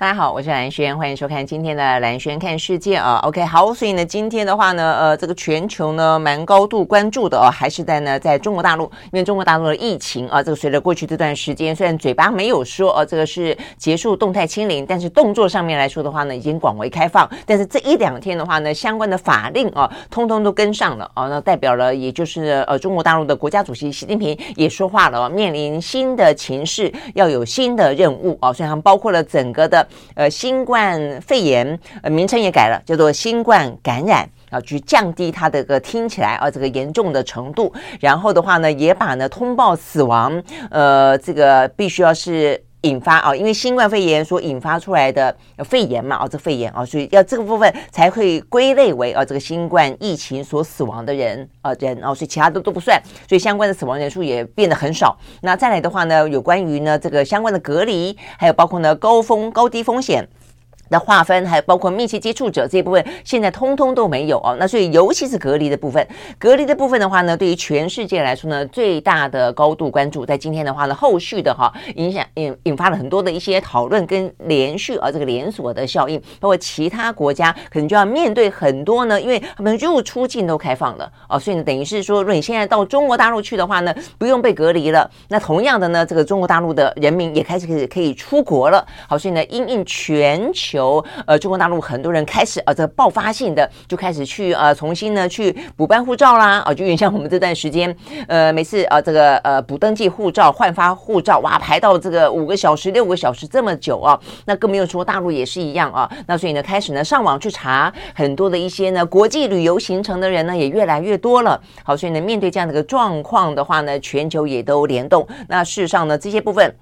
大家好，我是兰轩，欢迎收看今天的兰轩看世界啊。OK，好，所以呢，今天的话呢，呃，这个全球呢蛮高度关注的哦，还是在呢，在中国大陆，因为中国大陆的疫情啊，这个随着过去这段时间，虽然嘴巴没有说哦，这个是结束动态清零，但是动作上面来说的话呢，已经广为开放。但是这一两天的话呢，相关的法令啊，通通都跟上了啊，那代表了，也就是呃，中国大陆的国家主席习近平也说话了，面临新的情势，要有新的任务啊，所以他们包括了整个的。呃，新冠肺炎呃名称也改了，叫做新冠感染啊，去降低它的个听起来啊这个严重的程度。然后的话呢，也把呢通报死亡，呃，这个必须要是引发啊，因为新冠肺炎所引发出来的肺炎嘛，啊，这肺炎啊，所以要这个部分才会归类为啊这个新冠疫情所死亡的人啊人啊，所以其他的都不算，所以相关的死亡人数也变得很少。那再来的话呢，有关于呢这个相关的隔离，还有包括呢高风高低风险。的划分，还有包括密切接触者这一部分，现在通通都没有哦。那所以，尤其是隔离的部分，隔离的部分的话呢，对于全世界来说呢，最大的高度关注。在今天的话呢，后续的哈影响引引发了很多的一些讨论跟连续啊这个连锁的效应，包括其他国家可能就要面对很多呢，因为他们入出境都开放了哦，所以呢，等于是说，如果你现在到中国大陆去的话呢，不用被隔离了。那同样的呢，这个中国大陆的人民也开始可以可以出国了。好，所以呢，因应全球。由呃中国大陆很多人开始呃这爆发性的就开始去呃重新呢去补办护照啦啊，就有点像我们这段时间呃每次呃这个呃补登记护照换发护照哇排到这个五个小时六个小时这么久啊，那更没有说大陆也是一样啊，那所以呢开始呢上网去查很多的一些呢国际旅游行程的人呢也越来越多了，好，所以呢面对这样的一个状况的话呢，全球也都联动，那事实上呢这些部分。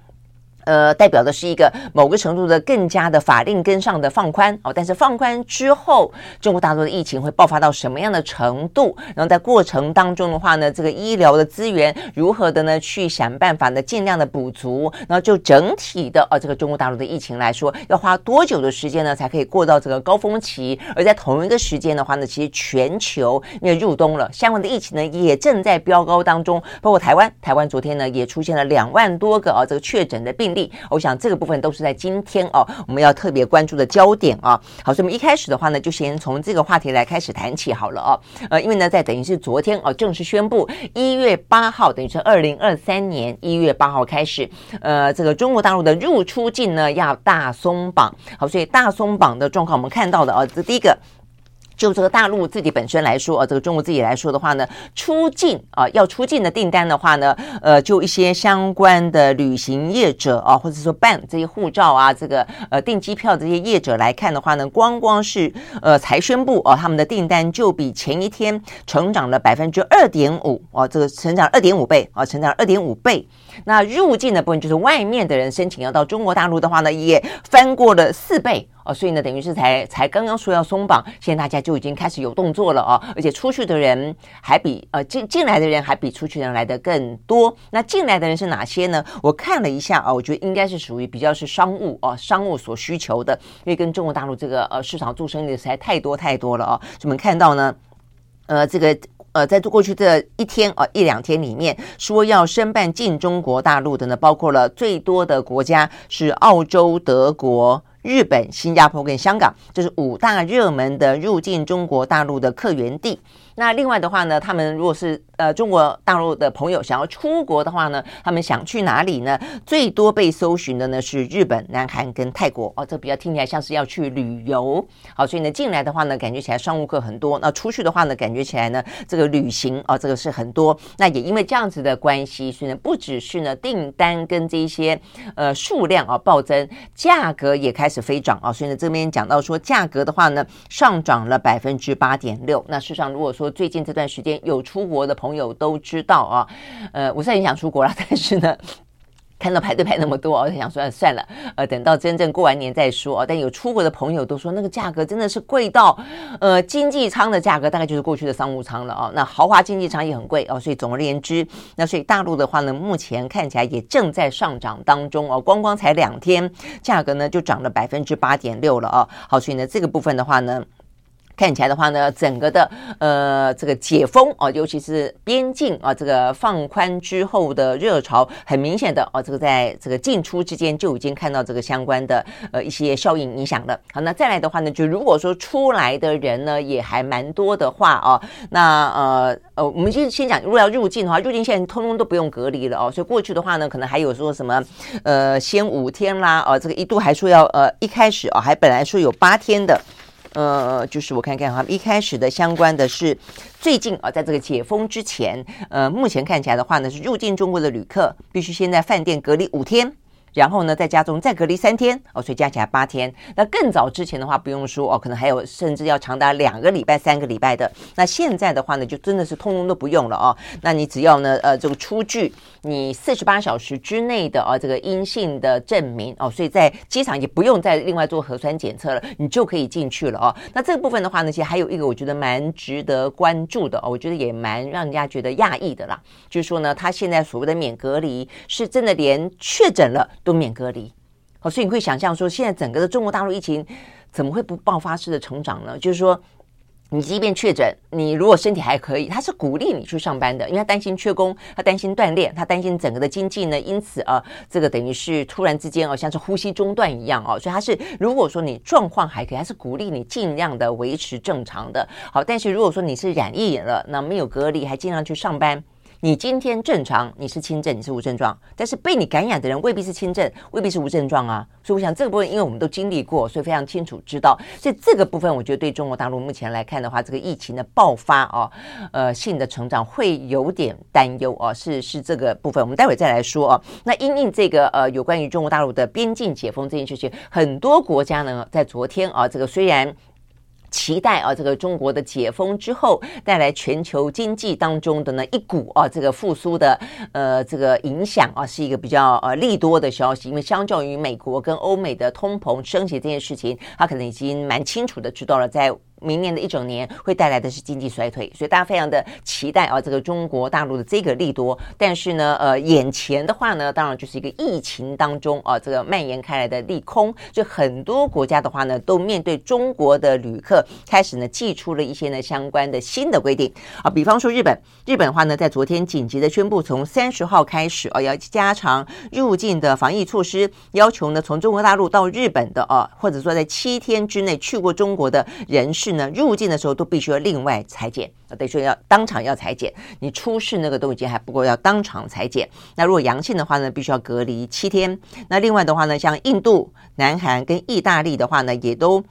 呃，代表的是一个某个程度的更加的法令跟上的放宽哦，但是放宽之后，中国大陆的疫情会爆发到什么样的程度？然后在过程当中的话呢，这个医疗的资源如何的呢去想办法呢，尽量的补足？然后就整体的呃、哦，这个中国大陆的疫情来说，要花多久的时间呢，才可以过到这个高峰期？而在同一个时间的话呢，其实全球因为入冬了，相关的疫情呢也正在飙高当中，包括台湾，台湾昨天呢也出现了两万多个啊、这个确诊的病例。我想这个部分都是在今天哦，我们要特别关注的焦点啊。好，所以我们一开始的话呢，就先从这个话题来开始谈起好了哦。呃，因为呢，在等于是昨天哦，正式宣布一月八号，等于是二零二三年一月八号开始，呃，这个中国大陆的入出境呢要大松绑。好，所以大松绑的状况，我们看到的啊，这第一个。就这个大陆自己本身来说啊，这个中国自己来说的话呢，出境啊要出境的订单的话呢，呃，就一些相关的旅行业者啊，或者说办这些护照啊，这个呃订机票这些业者来看的话呢，光光是呃才宣布啊，他们的订单就比前一天成长了百分之二点五啊，这个成长二点五倍啊，成长二点五倍。那入境的部分就是外面的人申请要到中国大陆的话呢，也翻过了四倍。哦，所以呢，等于是才才刚刚说要松绑，现在大家就已经开始有动作了哦，而且出去的人还比呃进进来的人还比出去的人来的更多。那进来的人是哪些呢？我看了一下啊，我觉得应该是属于比较是商务哦，商务所需求的，因为跟中国大陆这个呃市场做生意的实在太多太多了哦。所以我们看到呢，呃，这个呃，在过去的一天啊一两天里面，说要申办进中国大陆的呢，包括了最多的国家是澳洲、德国。日本、新加坡跟香港，这是五大热门的入境中国大陆的客源地。那另外的话呢，他们如果是呃中国大陆的朋友想要出国的话呢，他们想去哪里呢？最多被搜寻的呢是日本、南韩跟泰国哦，这比较听起来像是要去旅游。好，所以呢进来的话呢，感觉起来商务客很多；那出去的话呢，感觉起来呢这个旅行、哦，这个是很多。那也因为这样子的关系，所以呢不只是呢订单跟这些呃数量啊暴增，价格也开始飞涨啊。所以呢这边讲到说价格的话呢上涨了百分之八点六。那事实上如果说最近这段时间有出国的朋友都知道啊，呃，我是很想出国了，但是呢，看到排队排那么多，我就想说算了，呃，等到真正过完年再说。但有出国的朋友都说，那个价格真的是贵到，呃，经济舱的价格大概就是过去的商务舱了哦。那豪华经济舱也很贵哦。所以总而言之，那所以大陆的话呢，目前看起来也正在上涨当中哦。光光才两天，价格呢就涨了百分之八点六了哦。好，所以呢这个部分的话呢。看起来的话呢，整个的呃这个解封啊，尤其是边境啊这个放宽之后的热潮，很明显的啊，这个在这个进出之间就已经看到这个相关的呃一些效应影响了。好，那再来的话呢，就如果说出来的人呢也还蛮多的话啊，那呃呃，我们就先讲，如果要入境的话，入境现在通通都不用隔离了哦。所以过去的话呢，可能还有说什么呃先五天啦，啊这个一度还说要呃一开始啊还本来说有八天的。呃，就是我看看哈，一开始的相关的是最近啊，在这个解封之前，呃，目前看起来的话呢，是入境中国的旅客必须先在饭店隔离五天。然后呢，在家中再隔离三天哦，所以加起来八天。那更早之前的话，不用说哦，可能还有甚至要长达两个礼拜、三个礼拜的。那现在的话呢，就真的是通通都不用了哦。那你只要呢，呃，这个出具你四十八小时之内的啊、这个阴性的证明哦，所以在机场也不用再另外做核酸检测了，你就可以进去了哦。那这个部分的话呢，其实还有一个我觉得蛮值得关注的哦，我觉得也蛮让人家觉得讶异的啦，就是说呢，他现在所谓的免隔离，是真的连确诊了。都免隔离，好，所以你会想象说，现在整个的中国大陆疫情怎么会不爆发式的成长呢？就是说，你即便确诊，你如果身体还可以，他是鼓励你去上班的，因为他担心缺工，他担心锻炼，他担心整个的经济呢，因此啊，这个等于是突然之间哦，像是呼吸中断一样哦，所以他是如果说你状况还可以，他是鼓励你尽量的维持正常的。好，但是如果说你是染疫了，那没有隔离，还尽量去上班。你今天正常，你是轻症，你是无症状，但是被你感染的人未必是轻症，未必是无症状啊。所以我想这个部分，因为我们都经历过，所以非常清楚知道。所以这个部分，我觉得对中国大陆目前来看的话，这个疫情的爆发哦，呃，性的成长会有点担忧哦。是是这个部分，我们待会再来说哦。那因应这个呃，有关于中国大陆的边境解封这件事情，很多国家呢在昨天啊，这个虽然。期待啊，这个中国的解封之后带来全球经济当中的呢一股啊，这个复苏的呃这个影响啊，是一个比较呃利多的消息。因为相较于美国跟欧美的通膨升级这件事情，他可能已经蛮清楚的知道了在。明年的一整年会带来的是经济衰退，所以大家非常的期待啊，这个中国大陆的这个利多。但是呢，呃，眼前的话呢，当然就是一个疫情当中啊，这个蔓延开来的利空。就很多国家的话呢，都面对中国的旅客，开始呢，祭出了一些呢相关的新的规定啊。比方说日本，日本的话呢，在昨天紧急的宣布，从三十号开始啊，要加强入境的防疫措施，要求呢，从中国大陆到日本的啊，或者说在七天之内去过中国的人士。入境的时候都必须要另外裁剪，等于说要当场要裁剪。你出示那个东西还不够，要当场裁剪。那如果阳性的话呢，必须要隔离七天。那另外的话呢，像印度、南韩跟意大利的话呢，也都。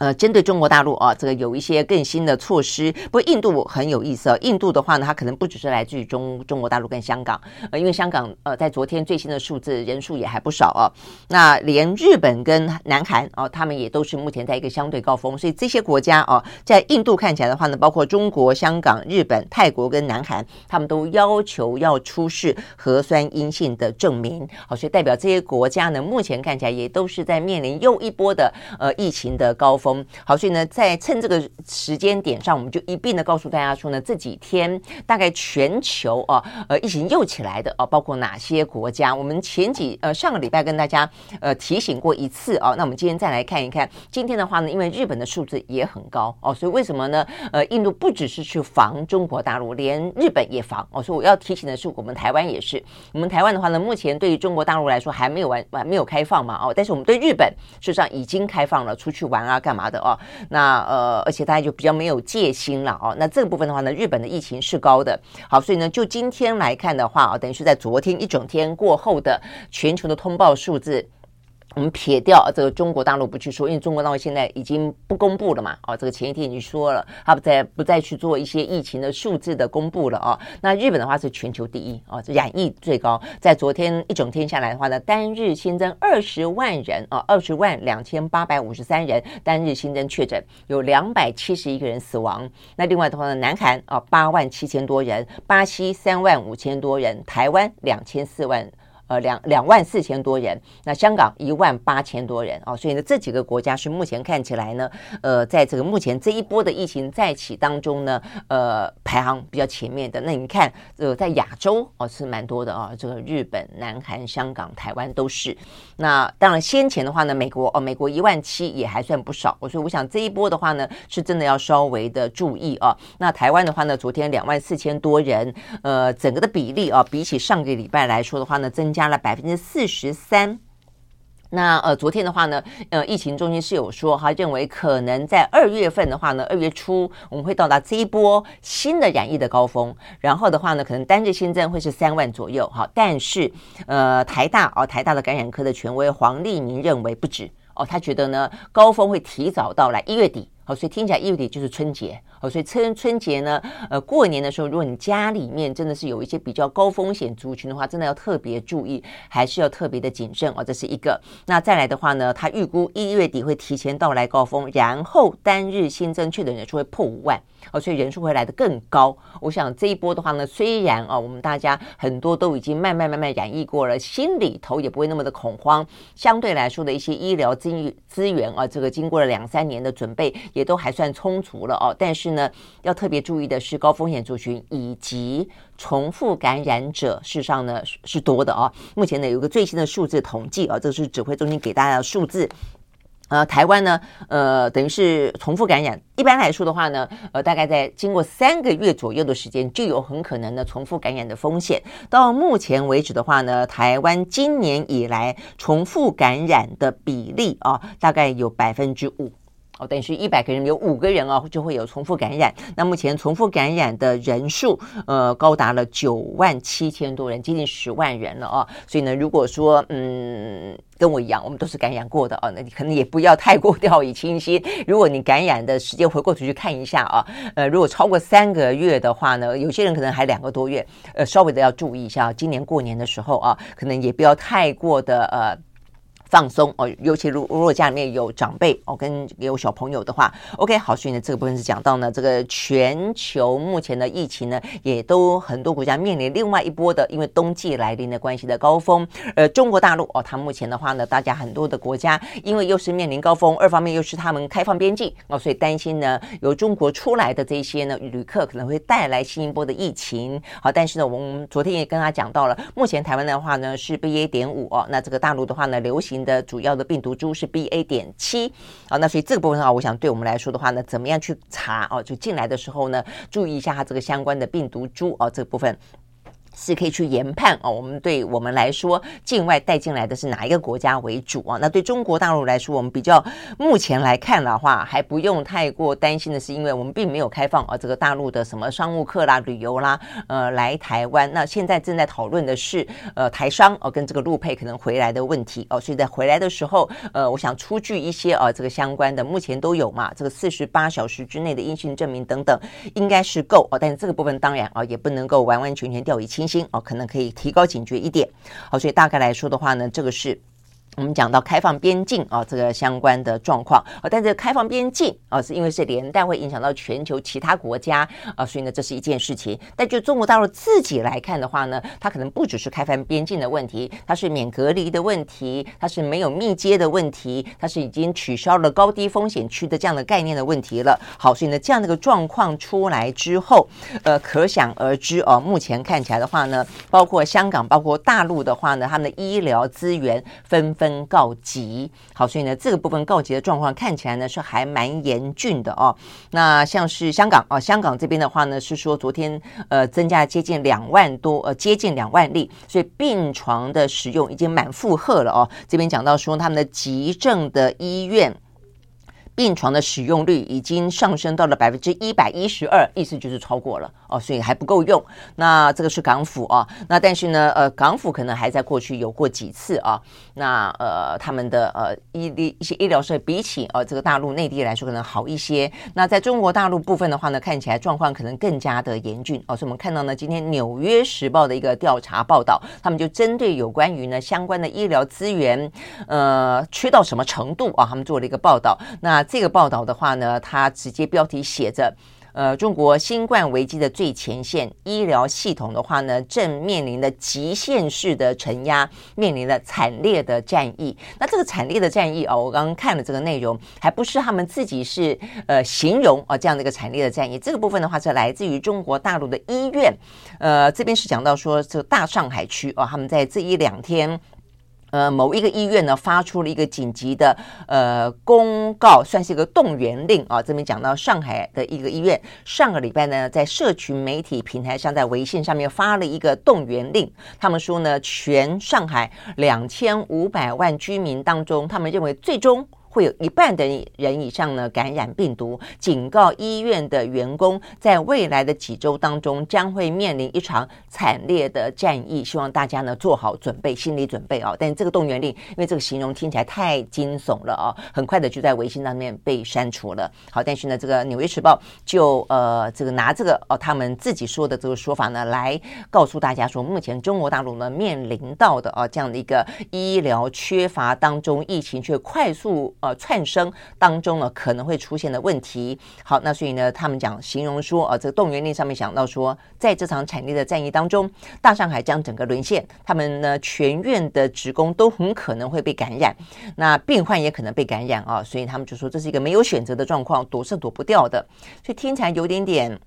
呃，针对中国大陆啊，这个有一些更新的措施。不过印度很有意思哦，印度的话呢，它可能不只是来自于中中国大陆跟香港，呃，因为香港呃在昨天最新的数字人数也还不少哦。那连日本跟南韩哦，他们也都是目前在一个相对高峰，所以这些国家哦，在印度看起来的话呢，包括中国、香港、日本、泰国跟南韩，他们都要求要出示核酸阴性的证明。好，所以代表这些国家呢，目前看起来也都是在面临又一波的呃疫情的高峰。好，所以呢，在趁这个时间点上，我们就一并的告诉大家说呢，这几天大概全球啊，呃，疫情又起来的啊，包括哪些国家？我们前几呃上个礼拜跟大家呃提醒过一次啊，那我们今天再来看一看，今天的话呢，因为日本的数字也很高哦，所以为什么呢？呃，印度不只是去防中国大陆，连日本也防哦。所以我要提醒的是，我们台湾也是，我们台湾的话呢，目前对于中国大陆来说还没有完完没有开放嘛哦，但是我们对日本事实上已经开放了，出去玩啊干嘛？的哦，那呃，而且大家就比较没有戒心了哦。那这个部分的话呢，日本的疫情是高的。好，所以呢，就今天来看的话啊，等于是在昨天一整天过后的全球的通报数字。我们撇掉这个中国大陆不去说，因为中国大陆现在已经不公布了嘛。哦，这个前一天已经说了，他不再不再去做一些疫情的数字的公布了哦。那日本的话是全球第一哦，染疫最高，在昨天一整天下来的话呢，单日新增二十万人啊，二十万两千八百五十三人单日新增确诊，有两百七十一个人死亡。那另外的话呢，南韩啊八万七千多人，巴西三万五千多人，台湾两千四万。呃两两万四千多人，那香港一万八千多人哦，所以呢这几个国家是目前看起来呢，呃，在这个目前这一波的疫情再起当中呢，呃，排行比较前面的。那你看，呃，在亚洲哦是蛮多的啊、这个日本、南韩、香港、台湾都是。那当然先前的话呢，美国哦，美国一万七也还算不少，所以我想这一波的话呢，是真的要稍微的注意啊。那台湾的话呢，昨天两万四千多人，呃，整个的比例啊，比起上个礼拜来说的话呢，增加了百分之四十三。那呃，昨天的话呢，呃，疫情中心是有说，哈认为可能在二月份的话呢，二月初我们会到达这一波新的染疫的高峰，然后的话呢，可能单日新增会是三万左右，哈，但是呃，台大哦，台大的感染科的权威黄立明认为不止哦，他觉得呢，高峰会提早到来一月底。哦所以听起来一月底就是春节哦，所以春春节呢，呃，过年的时候，如果你家里面真的是有一些比较高风险族群的话，真的要特别注意，还是要特别的谨慎哦。这是一个。那再来的话呢，他预估一月底会提前到来高峰，然后单日新增确诊人数会破五万。哦，所以人数会来得更高。我想这一波的话呢，虽然啊，我们大家很多都已经慢慢慢慢染疫过了，心里头也不会那么的恐慌。相对来说的一些医疗资资源啊，这个经过了两三年的准备，也都还算充足了哦。但是呢，要特别注意的是高风险族群以及重复感染者，事实上呢是多的哦。目前呢有个最新的数字统计啊，这是指挥中心给大家的数字。呃，台湾呢，呃，等于是重复感染。一般来说的话呢，呃，大概在经过三个月左右的时间，就有很可能的重复感染的风险。到目前为止的话呢，台湾今年以来重复感染的比例啊，大概有百分之五。哦，等于是一百个人有五个人哦，就会有重复感染。那目前重复感染的人数，呃，高达了九万七千多人，接近十万人了哦。所以呢，如果说嗯，跟我一样，我们都是感染过的哦，那你可能也不要太过掉以轻心。如果你感染的时间回过头去看一下啊，呃，如果超过三个月的话呢，有些人可能还两个多月，呃，稍微的要注意一下。今年过年的时候啊，可能也不要太过的呃。放松哦，尤其如如果家里面有长辈哦，跟有小朋友的话，OK，好，所以呢，这个部分是讲到呢，这个全球目前的疫情呢，也都很多国家面临另外一波的，因为冬季来临的关系的高峰。呃，中国大陆哦，它目前的话呢，大家很多的国家，因为又是面临高峰，二方面又是他们开放边境哦，所以担心呢，由中国出来的这些呢旅客可能会带来新一波的疫情。好，但是呢，我们昨天也跟他讲到了，目前台湾的话呢是 BA 点五哦，那这个大陆的话呢流行。的主要的病毒株是 BA 点七啊，那所以这个部分的话，我想对我们来说的话呢，怎么样去查哦？就进来的时候呢，注意一下它这个相关的病毒株哦，这个部分。是可以去研判哦，我们对我们来说，境外带进来的是哪一个国家为主啊？那对中国大陆来说，我们比较目前来看的话，还不用太过担心的是，因为我们并没有开放啊，这个大陆的什么商务客啦、旅游啦，呃，来台湾。那现在正在讨论的是，呃，台商哦跟这个陆配可能回来的问题哦，所以在回来的时候，呃，我想出具一些啊，这个相关的目前都有嘛，这个四十八小时之内的阴性证明等等，应该是够哦。但是这个部分当然啊，也不能够完完全全掉以轻哦，可能可以提高警觉一点。好，所以大概来说的话呢，这个是。我们讲到开放边境啊，这个相关的状况啊，但这个开放边境啊，是因为是连带会影响到全球其他国家啊，所以呢，这是一件事情。但就中国大陆自己来看的话呢，它可能不只是开放边境的问题，它是免隔离的问题，它是没有密接的问题，它是已经取消了高低风险区的这样的概念的问题了。好，所以呢，这样的一个状况出来之后，呃，可想而知哦，目前看起来的话呢，包括香港，包括大陆的话呢，他们的医疗资源纷纷。告急，好，所以呢，这个部分告急的状况看起来呢是还蛮严峻的哦。那像是香港啊，香港这边的话呢是说昨天呃增加接近两万多呃接近两万例，所以病床的使用已经满负荷了哦。这边讲到说他们的急症的医院。病床的使用率已经上升到了百分之一百一十二，意思就是超过了哦，所以还不够用。那这个是港府啊，那但是呢，呃，港府可能还在过去有过几次啊，那呃，他们的呃医医一些医疗设备比起呃这个大陆内地来说可能好一些。那在中国大陆部分的话呢，看起来状况可能更加的严峻哦。所以我们看到呢，今天《纽约时报》的一个调查报道，他们就针对有关于呢相关的医疗资源呃缺到什么程度啊，他们做了一个报道。那这个报道的话呢，它直接标题写着呃，中国新冠危机的最前线，医疗系统的话呢，正面临的极限式的承压，面临了惨烈的战役。那这个惨烈的战役啊，我刚刚看了这个内容，还不是他们自己是呃形容啊这样的一个惨烈的战役。这个部分的话是来自于中国大陆的医院，呃，这边是讲到说这个大上海区啊，他们在这一两天。呃，某一个医院呢，发出了一个紧急的呃公告，算是一个动员令啊。这边讲到上海的一个医院，上个礼拜呢，在社群媒体平台上，在微信上面发了一个动员令。他们说呢，全上海两千五百万居民当中，他们认为最终。会有一半的人以上呢感染病毒，警告医院的员工，在未来的几周当中将会面临一场惨烈的战役，希望大家呢做好准备，心理准备啊！但这个动员令，因为这个形容听起来太惊悚了啊，很快的就在微信上面被删除了。好，但是呢，这个《纽约时报》就呃这个拿这个哦他们自己说的这个说法呢，来告诉大家说，目前中国大陆呢面临到的啊这样的一个医疗缺乏当中，疫情却快速。呃，窜升当中呢，可能会出现的问题。好，那所以呢，他们讲形容说，呃，这个动员令上面讲到说，在这场惨烈的战役当中，大上海将整个沦陷，他们呢全院的职工都很可能会被感染，那病患也可能被感染啊，所以他们就说这是一个没有选择的状况，躲是躲不掉的。所以听起来有点点，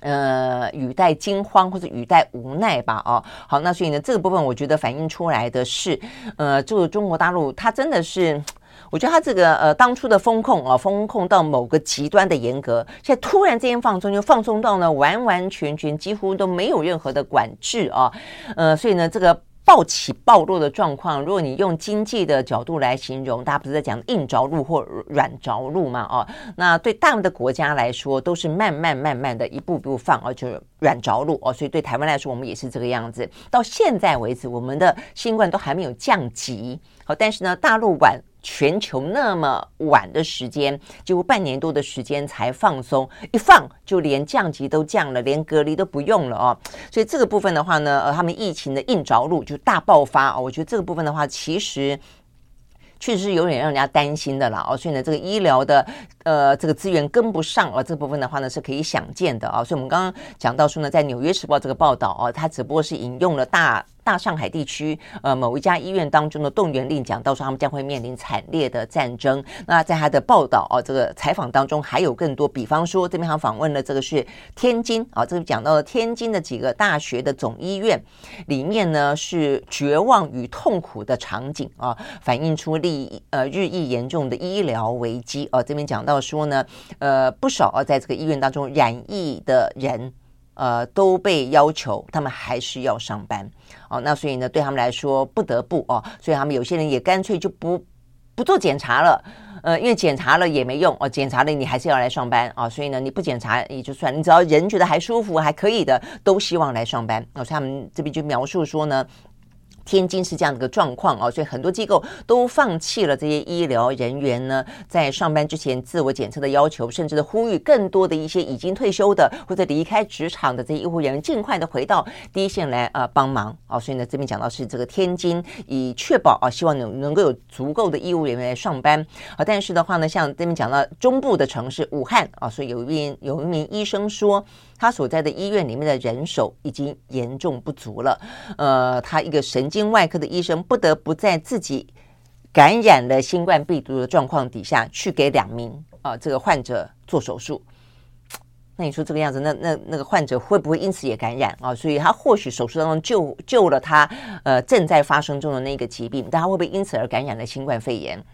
呃，语带惊慌或者语带无奈吧？哦，好，那所以呢，这个部分我觉得反映出来的是，呃，这个中国大陆它真的是。我觉得他这个呃当初的风控啊，风控到某个极端的严格，现在突然之间放松，就放松到呢完完全全几乎都没有任何的管制啊，呃，所以呢这个暴起暴落的状况，如果你用经济的角度来形容，大家不是在讲硬着陆或软着陆嘛？哦，那对大陆的国家来说，都是慢慢慢慢的一步步放，而且软着陆哦，所以对台湾来说，我们也是这个样子。到现在为止，我们的新冠都还没有降级，好，但是呢，大陆晚。全球那么晚的时间，几乎半年多的时间才放松，一放就连降级都降了，连隔离都不用了哦。所以这个部分的话呢，呃，他们疫情的硬着陆就大爆发哦。我觉得这个部分的话，其实确实是有点让人家担心的了哦。所以呢，这个医疗的呃这个资源跟不上啊，这部分的话呢是可以想见的啊。所以我们刚刚讲到说呢，在《纽约时报》这个报道哦，它只不过是引用了大。大上海地区，呃，某一家医院当中的动员令讲到说，他们将会面临惨烈的战争。那在他的报道哦，这个采访当中还有更多，比方说这边还访问了这个是天津啊，这个讲到了天津的几个大学的总医院里面呢是绝望与痛苦的场景啊，反映出力呃日益严重的医疗危机哦。这边讲到说呢，呃，不少啊，在这个医院当中染疫的人。呃，都被要求他们还是要上班哦，那所以呢，对他们来说不得不哦，所以他们有些人也干脆就不不做检查了，呃，因为检查了也没用哦，检查了你还是要来上班啊，哦，所以呢，你不检查也就算，你只要人觉得还舒服还可以的，都希望来上班。哦，所以他们这边就描述说呢。天津是这样的一个状况啊，所以很多机构都放弃了这些医疗人员呢，在上班之前自我检测的要求，甚至的呼吁更多的一些已经退休的或者离开职场的这些医护人员尽快的回到第一线来啊帮忙啊。所以呢，这边讲到是这个天津以确保啊，希望能能够有足够的医务人员来上班啊。但是的话呢，像这边讲到中部的城市武汉啊，所以有一名有一名医生说。他所在的医院里面的人手已经严重不足了，呃，他一个神经外科的医生不得不在自己感染了新冠病毒的状况底下去给两名啊、呃、这个患者做手术。那你说这个样子，那那那个患者会不会因此也感染啊？所以他或许手术当中救救了他呃正在发生中的那个疾病，但他会不会因此而感染了新冠肺炎？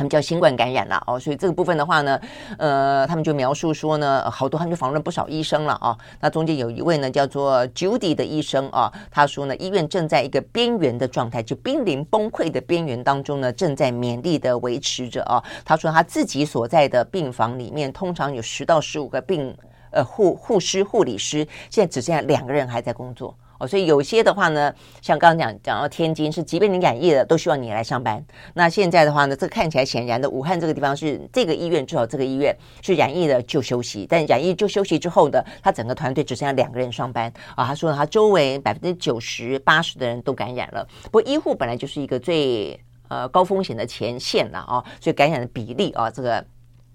他们叫新冠感染了哦，所以这个部分的话呢，呃，他们就描述说呢，好多他们就访问不少医生了啊。那中间有一位呢叫做 Judy 的医生啊，他说呢，医院正在一个边缘的状态，就濒临崩溃的边缘当中呢，正在勉力的维持着啊。他说他自己所在的病房里面，通常有十到十五个病呃护护师、护理师，现在只剩下两个人还在工作。哦，所以有些的话呢，像刚刚讲讲到天津是，即便你染疫了，都希望你来上班。那现在的话呢，这看起来显然的，武汉这个地方是这个医院，至少这个医院是染疫了就休息，但染疫就休息之后的，他整个团队只剩下两个人上班啊。他说他周围百分之九十八十的人都感染了。不过医护本来就是一个最呃高风险的前线了啊，所以感染的比例啊，这个。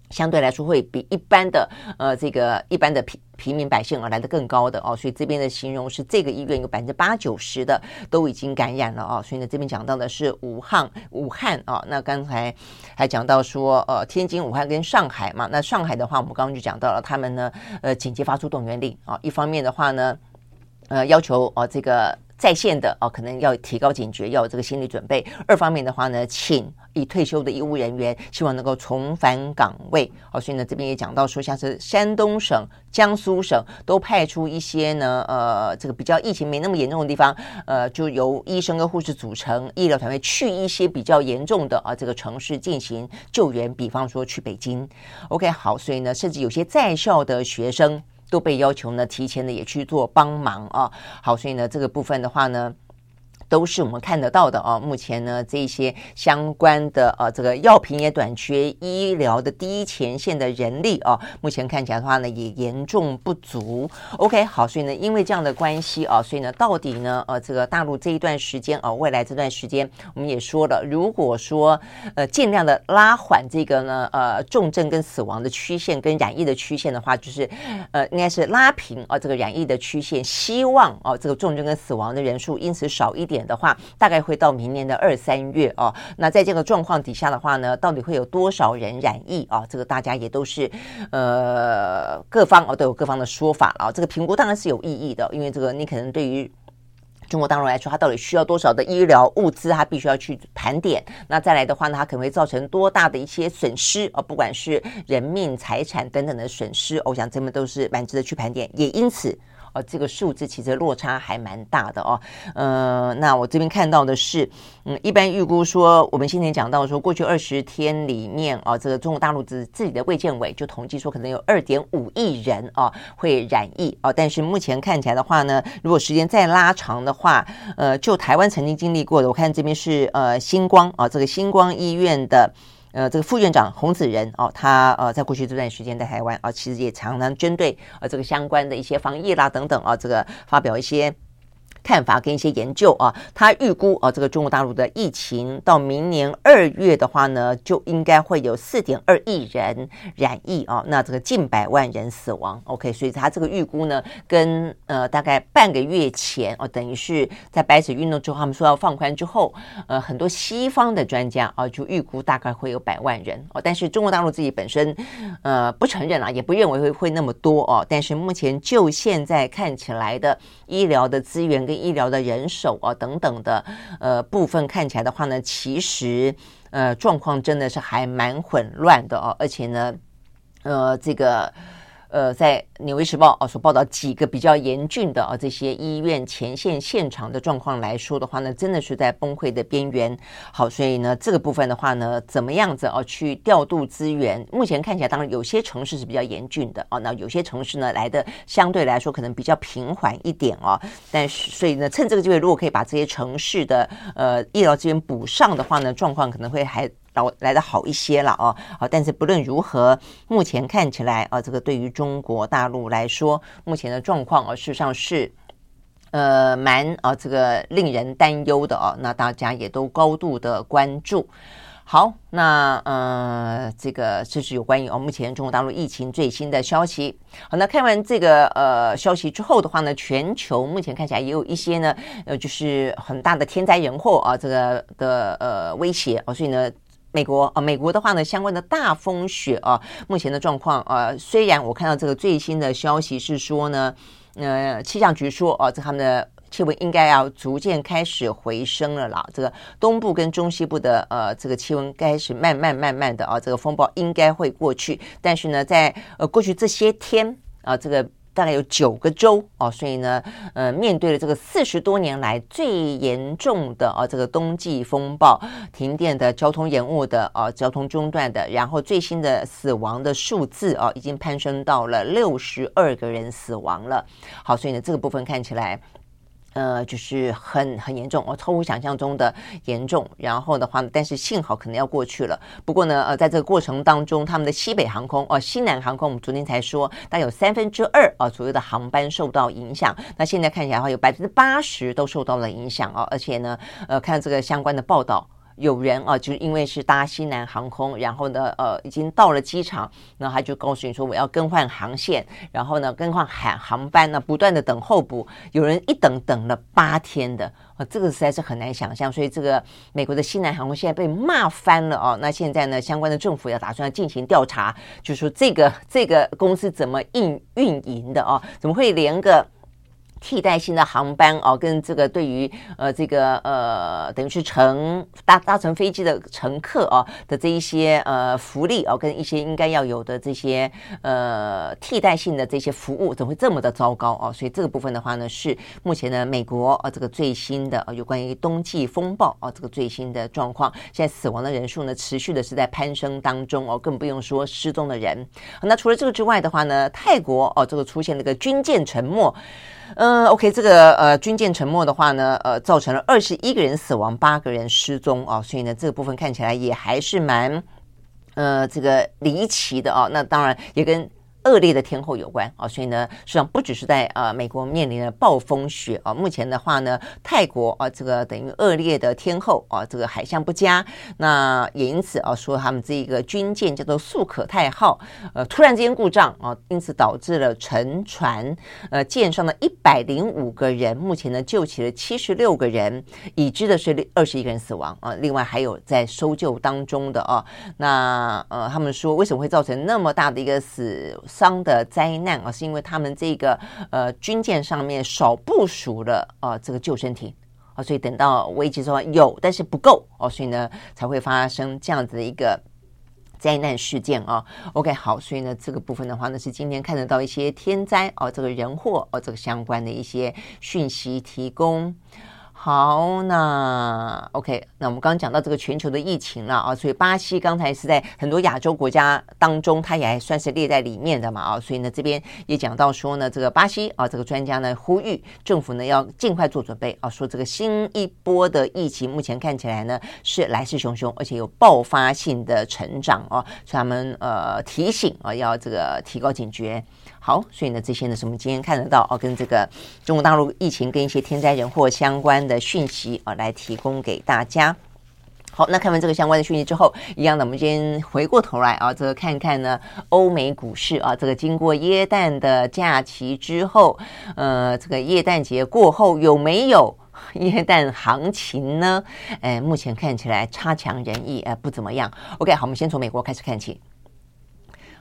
相对来说会比一般的呃这个一般的平平民百姓啊来的更高的哦，所以这边的形容是这个医院有百分之八九十的都已经感染了哦，所以呢这边讲到的是武汉武汉啊，那刚才还讲到说呃天津、武汉跟上海嘛，那上海的话我们刚刚就讲到了，他们呢呃紧急发出动员令啊，一方面的话呢呃要求哦这个。在线的哦，可能要提高警觉，要有这个心理准备。二方面的话呢，请已退休的医务人员，希望能够重返岗位。好，所以呢，这边也讲到说，像是山东省、江苏省都派出一些呢，呃，这个比较疫情没那么严重的地方，呃，就由医生跟护士组成医疗团队去一些比较严重的啊这个城市进行救援，比方说去北京。OK，好，所以呢，甚至有些在校的学生。都被要求呢，提前的也去做帮忙啊。好，所以呢，这个部分的话呢。都是我们看得到的啊！目前呢，这些相关的呃、这个药品也短缺，医疗的第一前线的人力啊，目前看起来的话呢，也严重不足。OK，好，所以呢，因为这样的关系啊，所以呢，到底呢，呃、这个大陆这一段时间啊，未来这段时间，我们也说了，如果说呃，尽量的拉缓这个呢，呃，重症跟死亡的曲线跟染疫的曲线的话，就是呃，应该是拉平啊，这个染疫的曲线，希望啊，这个重症跟死亡的人数因此少一点。点的话，大概会到明年的二三月哦。那在这个状况底下的话呢，到底会有多少人染疫啊？这个大家也都是呃各方哦都有各方的说法啊。这个评估当然是有意义的，因为这个你可能对于中国大陆来说，它到底需要多少的医疗物资，它必须要去盘点。那再来的话呢，它可能会造成多大的一些损失啊？不管是人命、财产等等的损失，我想这么都是蛮值得去盘点。也因此。哦，这个数字其实落差还蛮大的哦。呃，那我这边看到的是，嗯，一般预估说，我们先前讲到说，过去二十天里面啊，这个中国大陆自自己的卫健委就统计说，可能有二点五亿人啊会染疫啊。但是目前看起来的话呢，如果时间再拉长的话，呃，就台湾曾经经历过的，我看这边是呃星光啊，这个星光医院的。呃，这个副院长洪子仁哦，他呃在过去这段时间在台湾啊，其实也常常针对呃这个相关的一些防疫啦等等啊，这个发表一些。看法跟一些研究啊，他预估啊，这个中国大陆的疫情到明年二月的话呢，就应该会有四点二亿人染疫啊，那这个近百万人死亡。OK，所以他这个预估呢，跟呃大概半个月前哦，等于是在白纸运动之后，他们说要放宽之后，呃，很多西方的专家啊就预估大概会有百万人。哦，但是中国大陆自己本身呃不承认啊，也不认为会会那么多哦，但是目前就现在看起来的医疗的资源跟医疗的人手啊等等的呃部分看起来的话呢，其实呃状况真的是还蛮混乱的哦，而且呢，呃这个。呃，在《纽约时报》啊所报道几个比较严峻的啊这些医院前线现场的状况来说的话呢，真的是在崩溃的边缘。好，所以呢，这个部分的话呢，怎么样子啊去调度资源？目前看起来，当然有些城市是比较严峻的啊，那有些城市呢来的相对来说可能比较平缓一点啊。但是，所以呢，趁这个机会，如果可以把这些城市的呃医疗资源补上的话呢，状况可能会还。来来的好一些了哦，好，但是不论如何，目前看起来啊，这个对于中国大陆来说，目前的状况啊，事实上是呃蛮啊，这个令人担忧的哦。那大家也都高度的关注。好，那呃，这个这是有关于哦，目前中国大陆疫情最新的消息。好，那看完这个呃消息之后的话呢，全球目前看起来也有一些呢，呃，就是很大的天灾人祸啊，这个的呃威胁哦，所以呢。美国啊，美国的话呢，相关的大风雪啊，目前的状况啊，虽然我看到这个最新的消息是说呢，呃，气象局说啊，这他们的气温应该要逐渐开始回升了啦。这个东部跟中西部的呃，这个气温开始慢慢慢慢的啊，这个风暴应该会过去。但是呢，在呃过去这些天啊，这个。大概有九个州哦，所以呢，呃，面对了这个四十多年来最严重的啊这个冬季风暴，停电的、交通延误的、啊交通中断的，然后最新的死亡的数字啊，已经攀升到了六十二个人死亡了。好，所以呢，这个部分看起来。呃，就是很很严重哦，超乎想象中的严重。然后的话呢，但是幸好可能要过去了。不过呢，呃，在这个过程当中，他们的西北航空哦，西南航空，我们昨天才说，大概有三分之二啊左右的航班受到影响。那现在看起来的话，有百分之八十都受到了影响哦。而且呢，呃，看这个相关的报道。有人啊，就是因为是搭西南航空，然后呢，呃，已经到了机场，那他就告诉你说我要更换航线，然后呢，更换航航班呢，不断的等候补，有人一等等了八天的。啊，这个实在是很难想象，所以这个美国的西南航空现在被骂翻了哦。那现在呢，相关的政府要打算要进行调查，就是说这个这个公司怎么运运营的哦，怎么会连个？替代性的航班哦，跟这个对于呃这个呃等于是乘搭搭乘飞机的乘客哦的这一些呃福利哦，跟一些应该要有的这些呃替代性的这些服务，怎么会这么的糟糕哦？所以这个部分的话呢，是目前呢美国啊这个最新的有关于冬季风暴啊这个最新的状况，现在死亡的人数呢持续的是在攀升当中哦，更不用说失踪的人。那除了这个之外的话呢，泰国哦这个出现了个军舰沉没。嗯，OK，这个呃军舰沉没的话呢，呃，造成了二十一个人死亡，八个人失踪啊，所以呢，这个部分看起来也还是蛮呃这个离奇的啊。那当然也跟。恶劣的天候有关啊，所以呢，实际上不只是在呃美国面临的暴风雪啊，目前的话呢，泰国啊这个等于恶劣的天候啊，这个海象不佳，那也因此啊说他们这个军舰叫做素可泰号，呃突然之间故障啊，因此导致了沉船，呃舰上的一百零五个人，目前呢救起了七十六个人，已知的是二十一个人死亡啊，另外还有在搜救当中的啊，那呃他们说为什么会造成那么大的一个死伤的灾难啊，是因为他们这个呃军舰上面少部署了啊这个救生艇啊，所以等到危急的时候有，但是不够哦，所以呢才会发生这样子的一个灾难事件啊。OK，好，所以呢这个部分的话呢是今天看得到一些天灾哦，这个人祸哦，这个相关的一些讯息提供。好，那 OK，那我们刚刚讲到这个全球的疫情了啊，所以巴西刚才是在很多亚洲国家当中，它也还算是列在里面的嘛啊，所以呢这边也讲到说呢，这个巴西啊，这个专家呢呼吁政府呢要尽快做准备啊，说这个新一波的疫情目前看起来呢是来势汹汹，而且有爆发性的成长啊，所以他们呃提醒啊要这个提高警觉。好，所以呢，这些呢是我们今天看得到哦，跟这个中国大陆疫情跟一些天灾人祸相关的讯息啊，来提供给大家。好，那看完这个相关的讯息之后，一样的，我们先回过头来啊，这个看看呢，欧美股市啊，这个经过耶诞的假期之后，呃，这个耶诞节过后有没有 耶诞行情呢？哎，目前看起来差强人意，呃，不怎么样。OK，好，我们先从美国开始看起。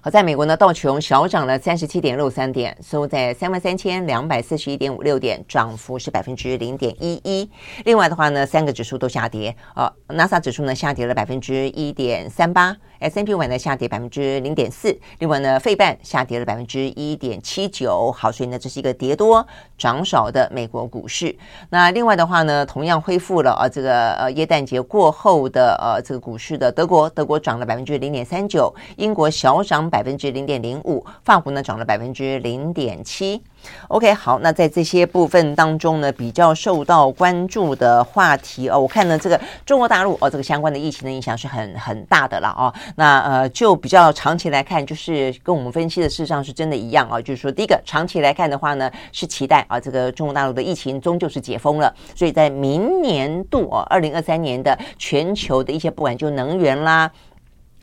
好，在美国呢，道琼小涨了三十七点六三点，收在三万三千两百四十一点五六点，涨幅是百分之零点一一。另外的话呢，三个指数都下跌，呃，NASA 指数呢下跌了百分之一点三八。S&P 五百呢下跌百分之零点四，另外呢，费半下跌了百分之一点七九。好，所以呢，这是一个跌多涨少的美国股市。那另外的话呢，同样恢复了啊，这个呃耶诞节过后的呃这个股市的德国，德国涨了百分之零点三九，英国小涨百分之零点零五，法国呢涨了百分之零点七。OK，好，那在这些部分当中呢，比较受到关注的话题哦，我看呢，这个中国大陆哦，这个相关的疫情的影响是很很大的了哦。那呃，就比较长期来看，就是跟我们分析的事实上是真的一样啊，就是说，第一个长期来看的话呢，是期待啊，这个中国大陆的疫情终究是解封了，所以在明年度哦，二零二三年的全球的一些不管就能源啦。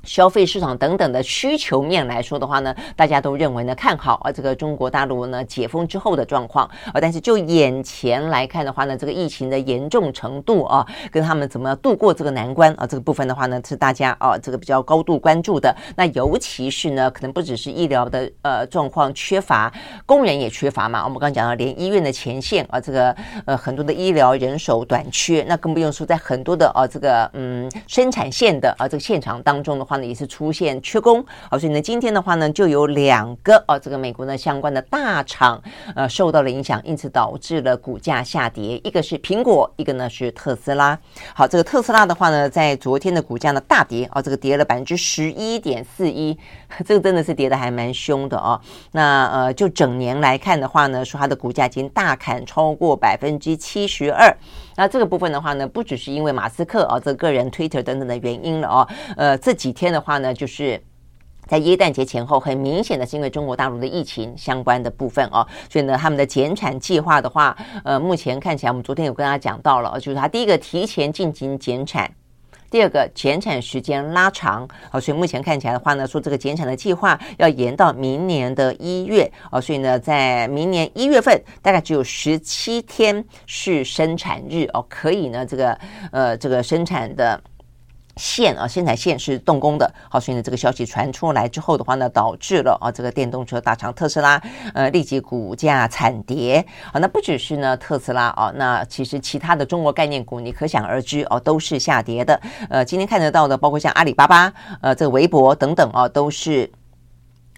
消费市场等等的需求面来说的话呢，大家都认为呢看好啊这个中国大陆呢解封之后的状况啊，但是就眼前来看的话呢，这个疫情的严重程度啊，跟他们怎么度过这个难关啊，这个部分的话呢是大家啊这个比较高度关注的。那尤其是呢，可能不只是医疗的呃状况缺乏，工人也缺乏嘛。我们刚刚讲到，连医院的前线啊，这个呃很多的医疗人手短缺，那更不用说在很多的啊这个嗯生产线的啊这个现场当中的。话呢也是出现缺工，好，所以呢今天的话呢就有两个哦，这个美国呢相关的大厂呃受到了影响，因此导致了股价下跌。一个是苹果，一个呢是特斯拉。好，这个特斯拉的话呢，在昨天的股价呢大跌哦，这个跌了百分之十一点四一，这个真的是跌得还蛮凶的哦。那呃就整年来看的话呢，说它的股价已经大砍超过百分之七十二。那这个部分的话呢，不只是因为马斯克啊这个人 Twitter 等等的原因了哦，呃这几。天的话呢，就是在耶诞节前后，很明显的是因为中国大陆的疫情相关的部分哦，所以呢，他们的减产计划的话，呃，目前看起来，我们昨天有跟大家讲到了，就是他第一个提前进行减产。第二个减产时间拉长，好，所以目前看起来的话呢，说这个减产的计划要延到明年的一月，啊，所以呢，在明年一月份大概只有十七天是生产日哦，可以呢，这个呃，这个生产的。线啊，生产线是动工的，好，所以呢，这个消息传出来之后的话呢，导致了啊，这个电动车大厂特斯拉呃立即股价惨跌。啊，那不只是呢特斯拉啊，那其实其他的中国概念股，你可想而知哦，都是下跌的。呃，今天看得到的，包括像阿里巴巴、呃这个微博等等啊，都是。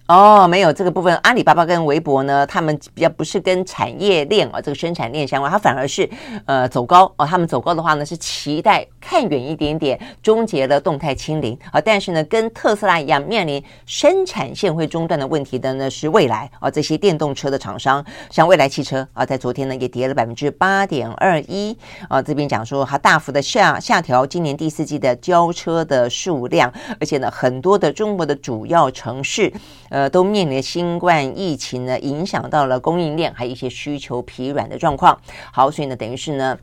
哦，没有这个部分，阿里巴巴跟微博呢，他们比较不是跟产业链啊这个生产链相关，它反而是呃走高哦。他们走高的话呢，是期待看远一点点，终结了动态清零啊。但是呢，跟特斯拉一样面临生产线会中断的问题的呢，是蔚来啊这些电动车的厂商，像蔚来汽车啊，在昨天呢也跌了百分之八点二一啊。这边讲说它大幅的下下调今年第四季的交车的数量，而且呢，很多的中国的主要城市。呃，都面临新冠疫情呢，影响到了供应链，还有一些需求疲软的状况。好，所以呢，等于是呢。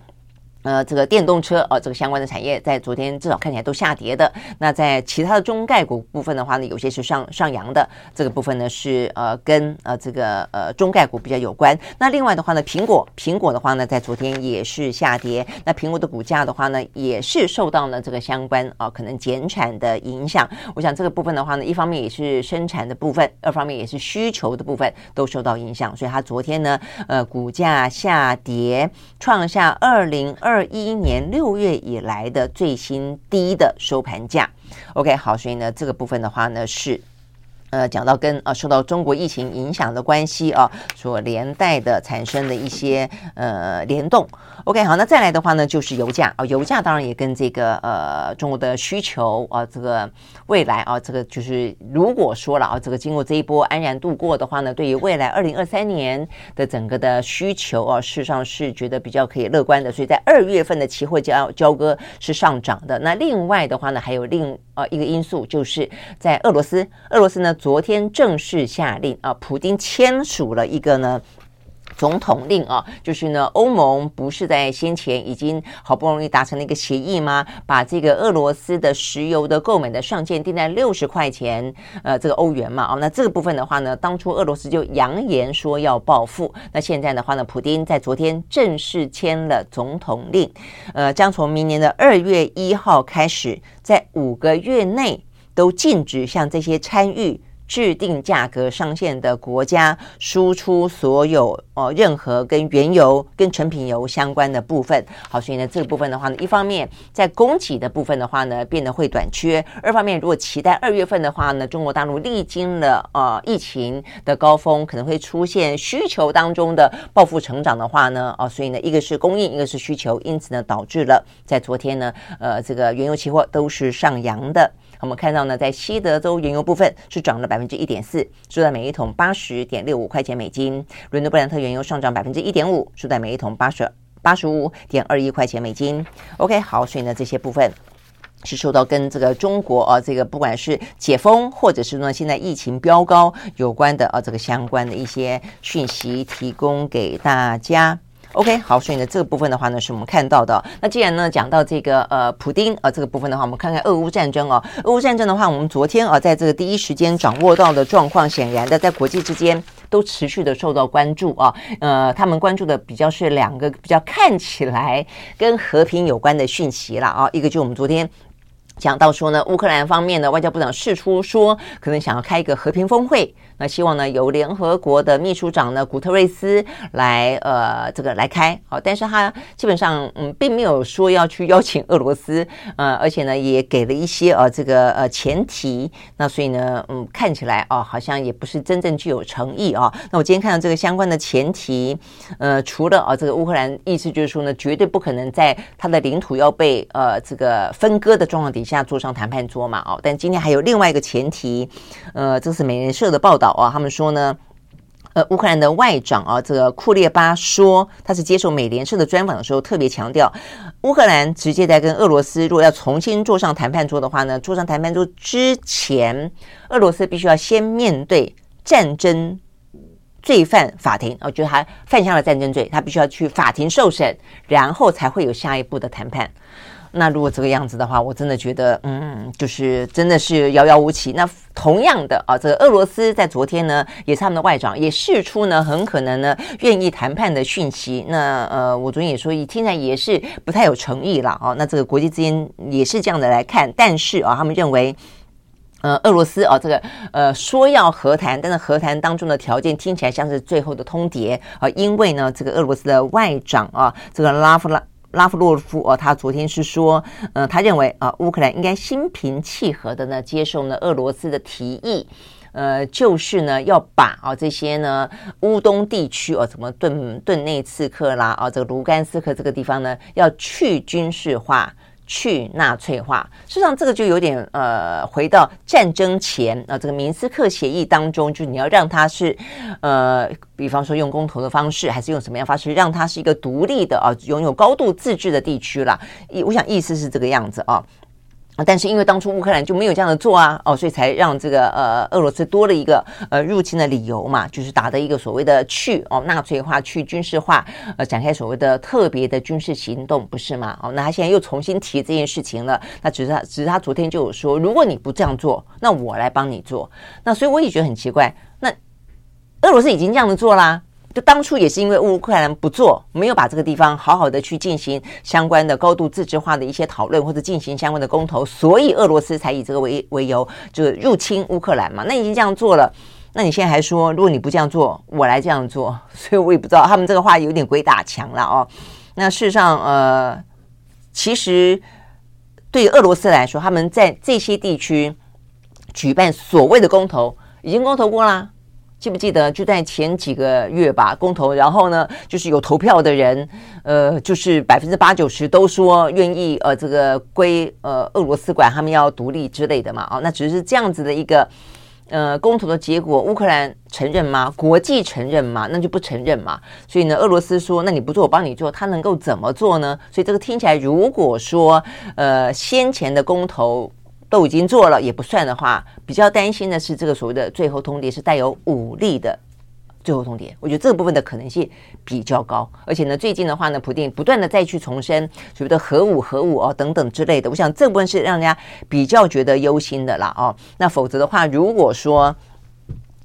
呃，这个电动车呃，这个相关的产业在昨天至少看起来都下跌的。那在其他的中概股部分的话呢，有些是上上扬的。这个部分呢是呃跟呃这个呃中概股比较有关。那另外的话呢，苹果苹果的话呢，在昨天也是下跌。那苹果的股价的话呢，也是受到了这个相关啊、可能减产的影响。我想这个部分的话呢，一方面也是生产的部分，二方面也是需求的部分都受到影响。所以它昨天呢，呃股价下跌，创下二零二。二一年六月以来的最新低的收盘价，OK，好，所以呢，这个部分的话呢是。呃，讲到跟呃受到中国疫情影响的关系啊，所连带的产生的一些呃联动。OK，好，那再来的话呢，就是油价啊、油价当然也跟这个呃中国的需求啊，这个未来啊，这个就是如果说了啊，这个经过这一波安然度过的话呢，对于未来二零二三年的整个的需求啊，事实上是觉得比较可以乐观的。所以在二月份的期货交交割是上涨的。那另外的话呢，还有另呃一个因素，就是在俄罗斯，俄罗斯呢。昨天正式下令啊，普丁签署了一个呢总统令啊，就是呢，欧盟不是在先前已经好不容易达成了一个协议吗？把这个俄罗斯的石油的购买的上限定在六十块钱，呃，这个欧元嘛，哦，那这个部分的话呢，当初俄罗斯就扬言说要报复，那现在的话呢，普丁在昨天正式签了总统令，呃，将从明年的二月一号开始，在五个月内都禁止向这些参与。制定价格上限的国家输出所有哦，任何跟原油、跟成品油相关的部分。好，所以呢，这个部分的话呢，一方面在供给的部分的话呢，变得会短缺；二方面，如果期待二月份的话呢，中国大陆历经了呃疫情的高峰，可能会出现需求当中的报复成长的话呢，哦，所以呢，一个是供应，一个是需求，因此呢，导致了在昨天呢，呃，这个原油期货都是上扬的。我们看到呢，在西德州原油部分是涨了百分之一点四，收在每一桶八十点六五块钱美金；伦敦布兰特原油上涨百分之一点五，收在每一桶八十八十五点二一块钱美金。OK，好，所以呢，这些部分是受到跟这个中国啊，这个不管是解封或者是呢现在疫情飙高有关的啊，这个相关的一些讯息提供给大家。OK，好，所以呢，这个部分的话呢，是我们看到的。那既然呢讲到这个呃，普丁啊、呃，这个部分的话，我们看看俄乌战争哦。俄乌战争的话，我们昨天啊、在这个第一时间掌握到的状况，显然的在国际之间都持续的受到关注啊。呃，他们关注的比较是两个比较看起来跟和平有关的讯息了啊。一个就我们昨天。讲到说呢，乌克兰方面的外交部长释出说，可能想要开一个和平峰会，那希望呢由联合国的秘书长呢古特瑞斯来呃这个来开，好，但是他基本上嗯并没有说要去邀请俄罗斯，呃，而且呢也给了一些呃这个呃前提，那所以呢嗯看起来哦好像也不是真正具有诚意啊。那我今天看到这个相关的前提，呃，除了啊这个乌克兰意思就是说呢绝对不可能在他的领土要被呃这个分割的状况底下。下坐上谈判桌嘛？哦，但今天还有另外一个前提，呃，这是美联社的报道啊，他们说呢，呃，乌克兰的外长啊，这个库列巴说，他是接受美联社的专访的时候特别强调，乌克兰直接在跟俄罗斯如果要重新坐上谈判桌的话呢，坐上谈判桌之前，俄罗斯必须要先面对战争罪犯法庭，我觉得他犯下了战争罪，他必须要去法庭受审，然后才会有下一步的谈判。那如果这个样子的话，我真的觉得，嗯，就是真的是遥遥无期。那同样的啊，这个俄罗斯在昨天呢，也是他们的外长也释出呢，很可能呢愿意谈判的讯息。那呃，我昨天也说，一听起来也是不太有诚意了啊。那这个国际之间也是这样的来看，但是啊，他们认为，呃，俄罗斯啊，这个呃说要和谈，但是和谈当中的条件听起来像是最后的通牒啊，因为呢，这个俄罗斯的外长啊，这个拉夫拉。拉夫洛夫哦，他昨天是说，呃，他认为啊，乌克兰应该心平气和的呢接受呢俄罗斯的提议，呃，就是呢要把啊这些呢乌东地区哦，什么顿顿内次克啦啊，这个卢甘斯克这个地方呢要去军事化。去纳粹化，事实上这个就有点呃，回到战争前啊、这个明斯克协议当中，就你要让它是呃，比方说用公投的方式，还是用什么样方式，让它是一个独立的啊，拥有高度自治的地区啦。我想意思是这个样子啊。但是因为当初乌克兰就没有这样的做啊，哦，所以才让这个呃俄罗斯多了一个呃入侵的理由嘛，就是打的一个所谓的去哦纳粹化、去军事化，呃展开所谓的特别的军事行动，不是吗？哦，那他现在又重新提这件事情了，那只是他只是他昨天就有说，如果你不这样做，那我来帮你做。那所以我也觉得很奇怪，那俄罗斯已经这样子做啦。就当初也是因为乌克兰不做，没有把这个地方好好的去进行相关的高度自治化的一些讨论，或者进行相关的公投，所以俄罗斯才以这个为为由，就是入侵乌克兰嘛。那已经这样做了，那你现在还说，如果你不这样做，我来这样做，所以我也不知道他们这个话有点鬼打墙了哦。那事实上，呃，其实对于俄罗斯来说，他们在这些地区举办所谓的公投，已经公投过啦。记不记得就在前几个月吧，公投，然后呢，就是有投票的人，呃，就是百分之八九十都说愿意，呃，这个归呃俄罗斯管，他们要独立之类的嘛，啊，那只是这样子的一个呃公投的结果，乌克兰承认吗？国际承认吗？那就不承认嘛。所以呢，俄罗斯说，那你不做，我帮你做，他能够怎么做呢？所以这个听起来，如果说呃先前的公投。都已经做了也不算的话，比较担心的是这个所谓的最后通牒是带有武力的最后通牒。我觉得这个部分的可能性比较高，而且呢，最近的话呢，普定不断的再去重申所谓的核武、核武哦等等之类的。我想这部分是让人家比较觉得忧心的啦哦。那否则的话，如果说。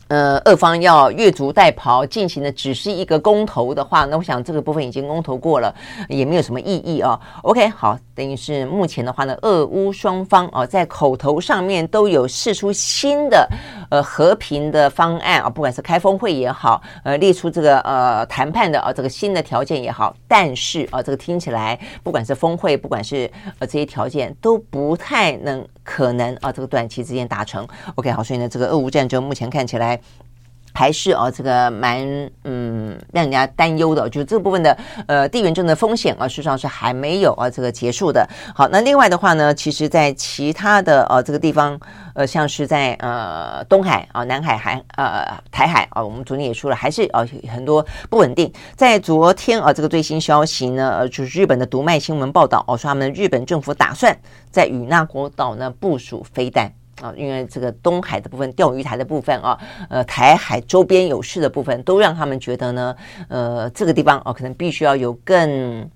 呃，俄方要越俎代庖进行的只是一个公投的话，那我想这个部分已经公投过了，也没有什么意义啊。OK，好，等于是目前的话呢，俄乌双方啊在口头上面都有试出新的呃和平的方案啊，不管是开峰会也好，呃列出这个呃谈判的啊这个新的条件也好，但是啊这个听起来不管是峰会，不管是呃这些条件都不太能可能啊这个短期之间达成。OK，好，所以呢这个俄乌战争目前看起来。还是哦，这个蛮嗯让人家担忧的，就是这部分的呃地缘政治风险啊，事实上是还没有啊这个结束的。好，那另外的话呢，其实在其他的呃这个地方，呃像是在呃东海啊、南海海呃台海啊，我们昨天也说了，还是啊很多不稳定。在昨天啊这个最新消息呢，呃就是日本的读卖新闻报道哦，说他们日本政府打算在与那国岛呢部署飞弹。啊，因为这个东海的部分、钓鱼台的部分啊，呃，台海周边有事的部分，都让他们觉得呢，呃，这个地方哦、可能必须要有更、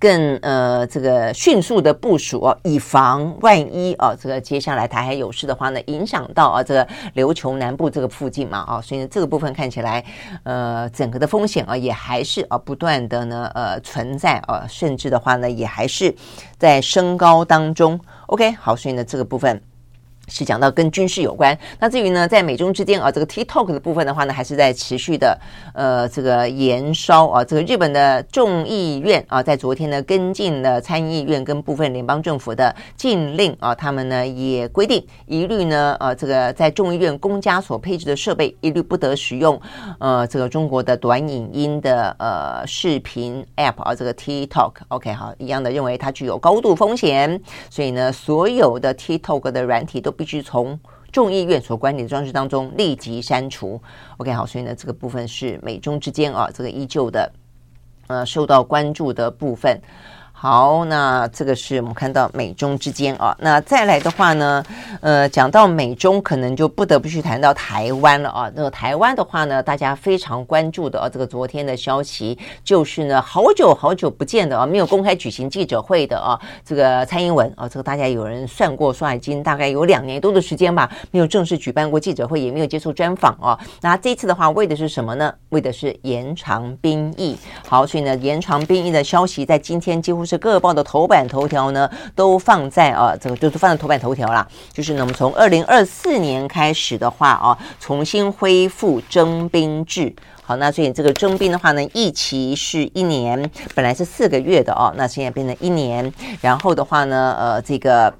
更呃这个迅速的部署、以防万一啊，这个接下来台海有事的话呢，影响到啊这个琉球南部这个附近嘛啊，所以呢，这个部分看起来，呃，整个的风险啊，也还是啊不断的呢，呃，存在啊，甚至的话呢，也还是在升高当中。OK，好，所以呢，这个部分。是讲到跟军事有关，那至于呢，在美中之间啊，这个 TikTok 的部分的话呢，还是在持续的呃这个延烧啊。这个日本的众议院啊，在昨天呢，跟进了参议院跟部分联邦政府的禁令啊，他们呢也规定一律呢呃这个在众议院公家所配置的设备一律不得使用呃这个中国的短影音的呃视频 App 啊，这个 TikTok OK 好，一样的认为它具有高度风险，所以呢，所有的 TikTok 的软体都。必须从众议院所管理的装置当中立即删除。OK，好，所以呢，这个部分是美中之间啊，这个依旧的呃受到关注的部分。好，那这个是我们看到美中之间啊。那再来的话呢，呃，讲到美中，可能就不得不去谈到台湾了啊。那个台湾的话呢，大家非常关注的啊，这个昨天的消息就是呢，好久好久不见的啊，没有公开举行记者会的啊，这个蔡英文啊，这个大家有人算过，说已经大概有两年多的时间吧，没有正式举办过记者会，也没有接受专访啊。那这次的话，为的是什么呢？为的是延长兵役。好，所以呢，延长兵役的消息在今天几乎是。各报的头版头条呢，都放在啊，这个就是放在头版头条啦。就是呢，我们从二零二四年开始的话啊，重新恢复征兵制。好，那所以这个征兵的话呢，一期是一年，本来是四个月的哦，那现在变成一年。然后的话呢，呃，这个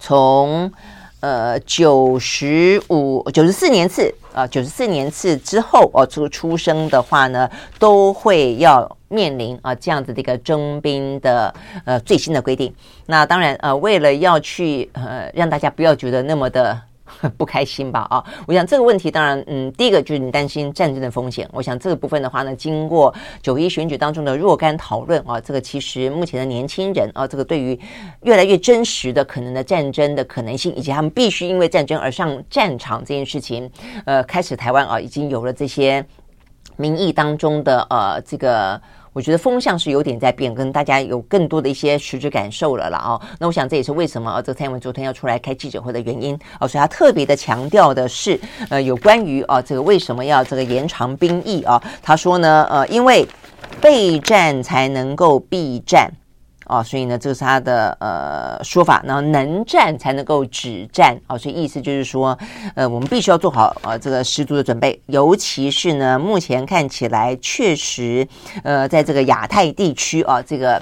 从呃九十五九十四年次啊，九十四年次之后哦，这个出生的话呢，都会要。面临啊这样子的一个征兵的呃最新的规定，那当然呃为了要去呃让大家不要觉得那么的不开心吧啊，我想这个问题当然嗯第一个就是你担心战争的风险，我想这个部分的话呢，经过九一选举当中的若干讨论啊，这个其实目前的年轻人啊，这个对于越来越真实的可能的战争的可能性，以及他们必须因为战争而上战场这件事情，呃，开始台湾啊已经有了这些民意当中的呃这个。我觉得风向是有点在变，更大家有更多的一些实质感受了了哦。那我想这也是为什么啊，这个蔡英文昨天要出来开记者会的原因哦。所以他特别的强调的是，呃，有关于啊这个为什么要这个延长兵役啊？他说呢，呃，因为备战才能够避战。哦，所以呢，这是他的呃说法。然后能战才能够止战。哦，所以意思就是说，呃，我们必须要做好呃这个十足的准备。尤其是呢，目前看起来确实，呃，在这个亚太地区啊，这个。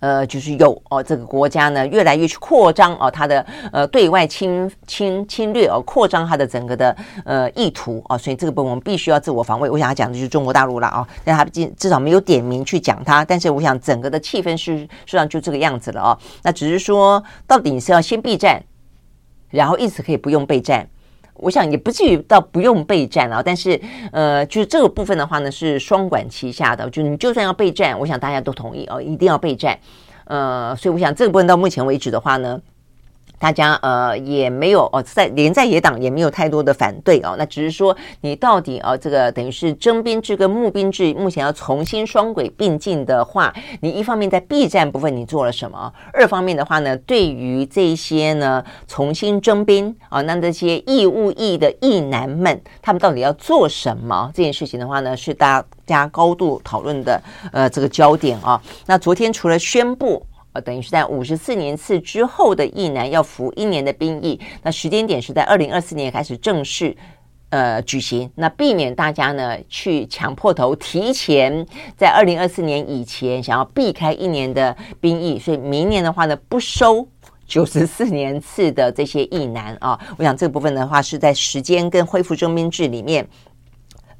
呃，就是有哦，这个国家呢越来越去扩张哦，它的呃对外侵侵侵略哦，扩张它的整个的呃意图哦，所以这个部分我们必须要自我防卫。我想要讲的就是中国大陆了啊，但他至至少没有点名去讲它，但是我想整个的气氛是实际上就这个样子了哦。那只是说，到底你是要先备战，然后因此可以不用备战。我想也不至于到不用备战啊，但是呃，就是这个部分的话呢，是双管齐下的。就你就算要备战，我想大家都同意哦，一定要备战。呃，所以我想这个部分到目前为止的话呢。大家呃也没有哦，在连在野党也没有太多的反对哦，那只是说你到底哦这个等于是征兵制跟募兵制目前要重新双轨并进的话，你一方面在备战部分你做了什么？二方面的话呢，对于这些呢重新征兵啊、那这些义务役的役男们，他们到底要做什么？这件事情的话呢，是大家高度讨论的呃这个焦点啊、那昨天除了宣布。呃，等于是在五十四年次之后的役男要服一年的兵役，那时间点是在二零二四年开始正式呃举行，那避免大家呢去抢破头，提前在二零二四年以前想要避开一年的兵役，所以明年的话呢不收九十四年次的这些役男啊，我想这部分的话是在时间跟恢复征兵制里面。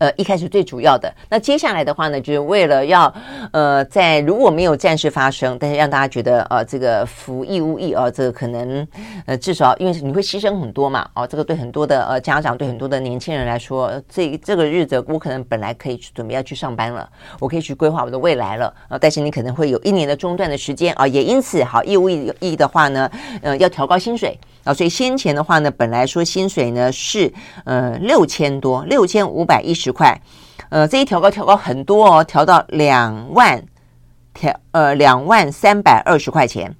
呃，一开始最主要的，那接下来的话呢，就是为了要，呃，在如果没有战事发生，但是让大家觉得，呃，这个服义务役，呃，这个可能，呃，至少因为你会牺牲很多嘛，哦，这个对很多的呃家长，对很多的年轻人来说，这这个日子我可能本来可以去准备要去上班了，我可以去规划我的未来了，啊、呃，但是你可能会有一年的中断的时间啊、也因此，好，义务役役的话呢，呃，要调高薪水。啊，所以先前的话呢，本来说薪水呢是呃六千多，六千五百一十块，呃，这一调高调高很多哦，调到两万，调呃两万三百二十块钱，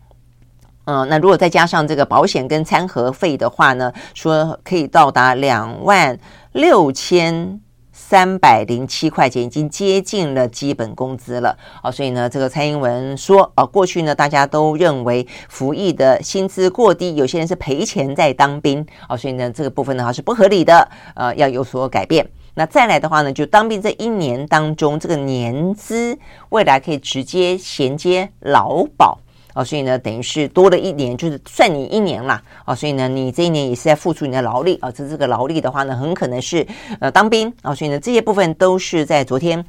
嗯、那如果再加上这个保险跟餐盒费的话呢，说可以到达两万六千。三百零七块钱已经接近了基本工资了啊，所以呢，这个蔡英文说啊，过去呢大家都认为服役的薪资过低，有些人是赔钱在当兵啊，所以呢这个部分的话是不合理的，呃，要有所改变。那再来的话呢，就当兵这一年当中，这个年资未来可以直接衔接劳保。啊，所以呢，等于是多了一年，就是算你一年啦。啊，所以呢，你这一年也是在付出你的劳力啊。这这个劳力的话呢，很可能是呃当兵啊。所以呢，这些部分都是在昨天，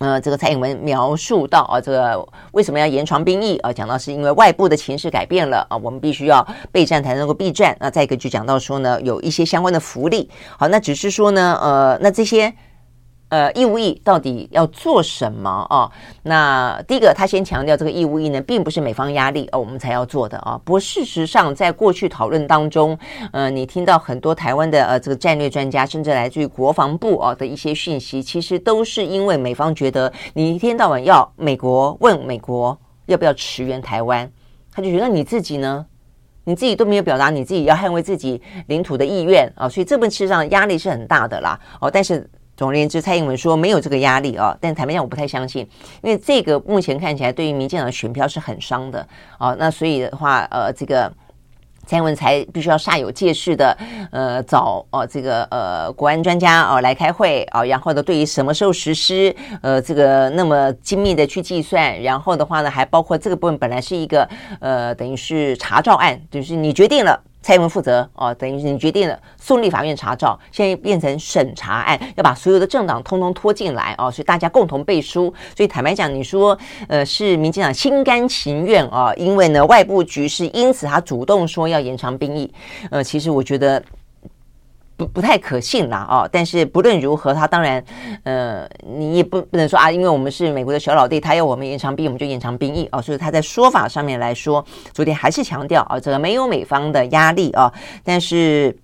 呃，这个蔡英文描述到啊，这个为什么要延长兵役啊？讲到是因为外部的情势改变了啊，我们必须要备战才能够避战。那再一个就讲到说呢，有一些相关的福利。好，那只是说呢，呃，那这些。呃，义务役到底要做什么哦？那第一个，他先强调这个义务役呢，并不是美方压力哦，我们才要做的啊、不过事实上，在过去讨论当中，呃，你听到很多台湾的呃这个战略专家，甚至来自于国防部啊、哦、的一些讯息，其实都是因为美方觉得你一天到晚要美国问美国要不要驰援台湾，他就觉得你自己呢，你自己都没有表达你自己要捍卫自己领土的意愿啊、所以这本事实上压力是很大的啦哦，但是。总而言之，蔡英文说没有这个压力啊，但坦白讲，我不太相信，因为这个目前看起来对于民进党的选票是很伤的啊。那所以的话，呃，这个蔡英文才必须要煞有介事的，呃，找哦这个呃国安专家哦来开会啊，然后呢，对于什么时候实施，呃，这个那么精密的去计算，然后的话呢，还包括这个部分本来是一个呃，等于是查照案，就是你决定了。蔡英文负责哦，等于是你决定了送立法院查照，现在变成审查案，要把所有的政党通通拖进来哦，所以大家共同背书。所以坦白讲，你说呃是民进党心甘情愿啊，因为呢外部局势，因此他主动说要延长兵役。呃，其实我觉得。不不太可信啦哦，但是不论如何，他当然，呃，你也不不能说啊，因为我们是美国的小老弟，他要我们延长兵，我们就延长兵役哦，所以他在说法上面来说，昨天还是强调啊，这个没有美方的压力啊，但是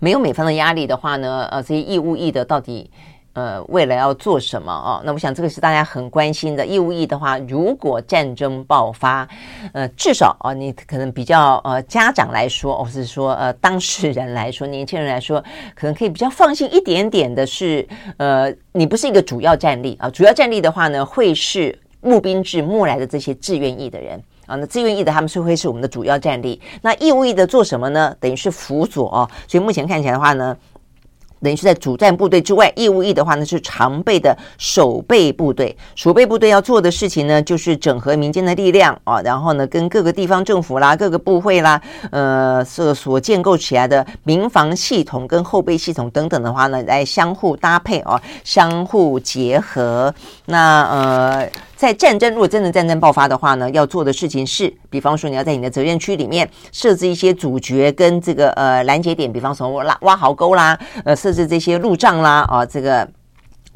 没有美方的压力的话呢，呃，这些义务义的到底。呃，未来要做什么哦？那我想这个是大家很关心的。义务役的话，如果战争爆发，呃，至少啊、哦，你可能比较呃，家长来说，或是说呃，当事人来说，年轻人来说，可能可以比较放心一点点的是，呃，你不是一个主要战力啊。主要战力的话呢，会是募兵制募来的这些志愿役的人啊。那志愿役的他们是会是我们的主要战力。那义务役的做什么呢？等于是辅佐。所以目前看起来的话呢。等于是在主战部队之外，义务役的话呢是常备的守备部队。守备部队要做的事情呢，就是整合民间的力量啊，然后呢跟各个地方政府啦、各个部会啦，呃，所所建构起来的民防系统跟后备系统等等的话呢，来相互搭配啊，相互结合。那呃。在战争，如果真的战争爆发的话呢，要做的事情是，比方说你要在你的责任区里面设置一些阻绝跟这个呃拦截点，比方说挖挖壕沟啦，呃设置这些路障啦，啊这个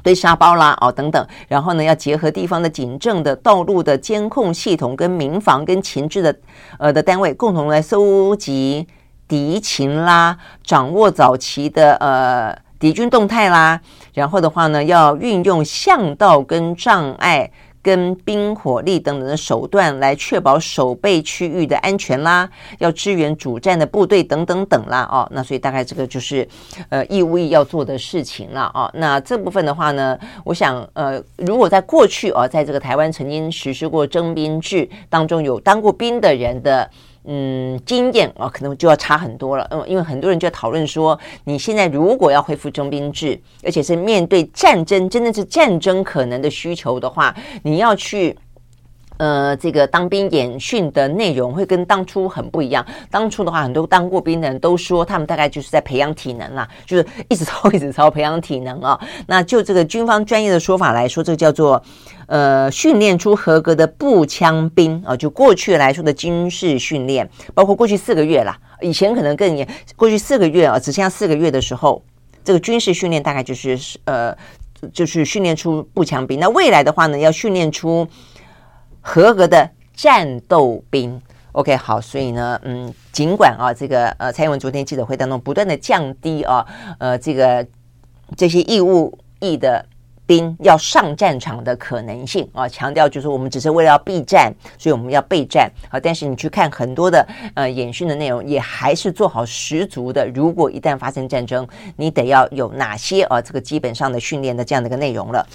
堆沙包啦，哦等等，然后呢要结合地方的警政的道路的监控系统跟民防跟情治的呃的单位，共同来搜集敌情啦，掌握早期的呃敌军动态啦，然后的话呢要运用巷道跟障碍。跟冰火力等等的手段来确保守备区域的安全啦，要支援主战的部队等等等啦，哦，那所以大概这个就是呃义务役要做的事情了，哦，那这部分的话呢，我想呃，如果在过去哦，在这个台湾曾经实施过征兵制当中有当过兵的人的。嗯，经验啊，可能就要差很多了。嗯，因为很多人就要讨论说，你现在如果要恢复征兵制，而且是面对战争，真的是战争可能的需求的话，你要去。呃，这个当兵演训的内容会跟当初很不一样。当初的话，很多当过兵的人都说，他们大概就是在培养体能啦，就是一直操，一直操，培养体能啊。那就这个军方专业的说法来说，这个叫做呃，训练出合格的步枪兵啊。就过去来说的军事训练，包括过去四个月啦，以前可能更严。过去四个月啊，只剩下四个月的时候，这个军事训练大概就是呃，就是训练出步枪兵。那未来的话呢，要训练出。合格的战斗兵，OK，好，所以呢，嗯，尽管啊，这个呃，蔡英文昨天记者会当中不断的降低啊，呃，这个这些义务役的兵要上战场的可能性啊，强调就是我们只是为了要避战，所以我们要备战啊，但是你去看很多的呃演训的内容，也还是做好十足的。如果一旦发生战争，你得要有哪些啊，这个基本上的训练的这样的一个内容了。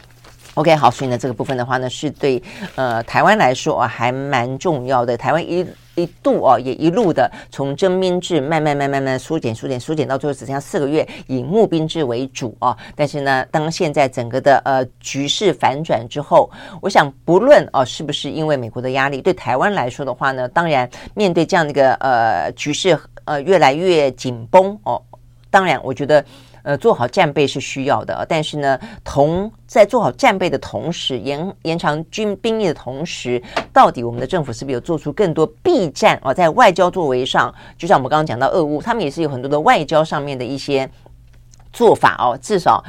OK，好，所以呢，这个部分的话呢，是对呃台湾来说啊，还蛮重要的。台湾一一度啊，也一路的从征兵制慢慢慢慢慢缩减缩减缩减，到最后只剩下四个月，以募兵制为主啊。但是呢，当现在整个的呃局势反转之后，我想不论啊是不是因为美国的压力，对台湾来说的话呢，当然面对这样的一个呃局势呃越来越紧绷哦，当然我觉得。呃，做好战备是需要的，但是呢，同在做好战备的同时，延延长军兵役的同时，到底我们的政府是不是有做出更多避战啊？在外交作为上，就像我们刚刚讲到俄乌，他们也是有很多的外交上面的一些做法哦，至少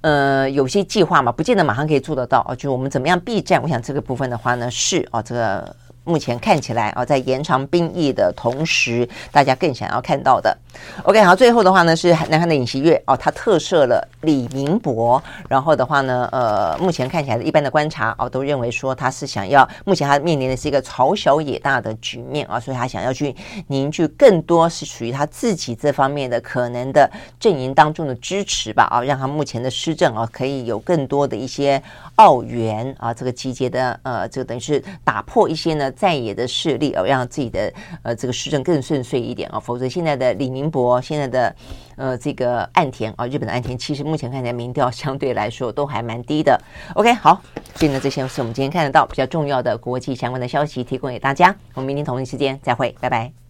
呃有些计划嘛，不见得马上可以做得到哦。就我们怎么样避战？我想这个部分的话呢，是哦这个。目前看起来啊，在延长兵役的同时，大家更想要看到的。OK，好，最后的话呢是南韩的尹锡悦哦，他特赦了李明博。然后的话呢，呃，目前看起来一般的观察啊，都认为说他是想要，目前他面临的是一个朝小野大的局面啊，所以他想要去凝聚更多是属于他自己这方面的可能的阵营当中的支持吧啊，让他目前的施政啊可以有更多的一些奥援啊，这个集结的呃，这个等于是打破一些呢。在野的势力而，让自己的呃这个施政更顺遂一点啊、否则现在的李明博，现在的呃这个岸田啊、日本的岸田，其实目前看起来民调相对来说都还蛮低的。OK，好，所以呢，这些是我们今天看得到比较重要的国际相关的消息，提供给大家。我们明天同一时间再会，拜拜。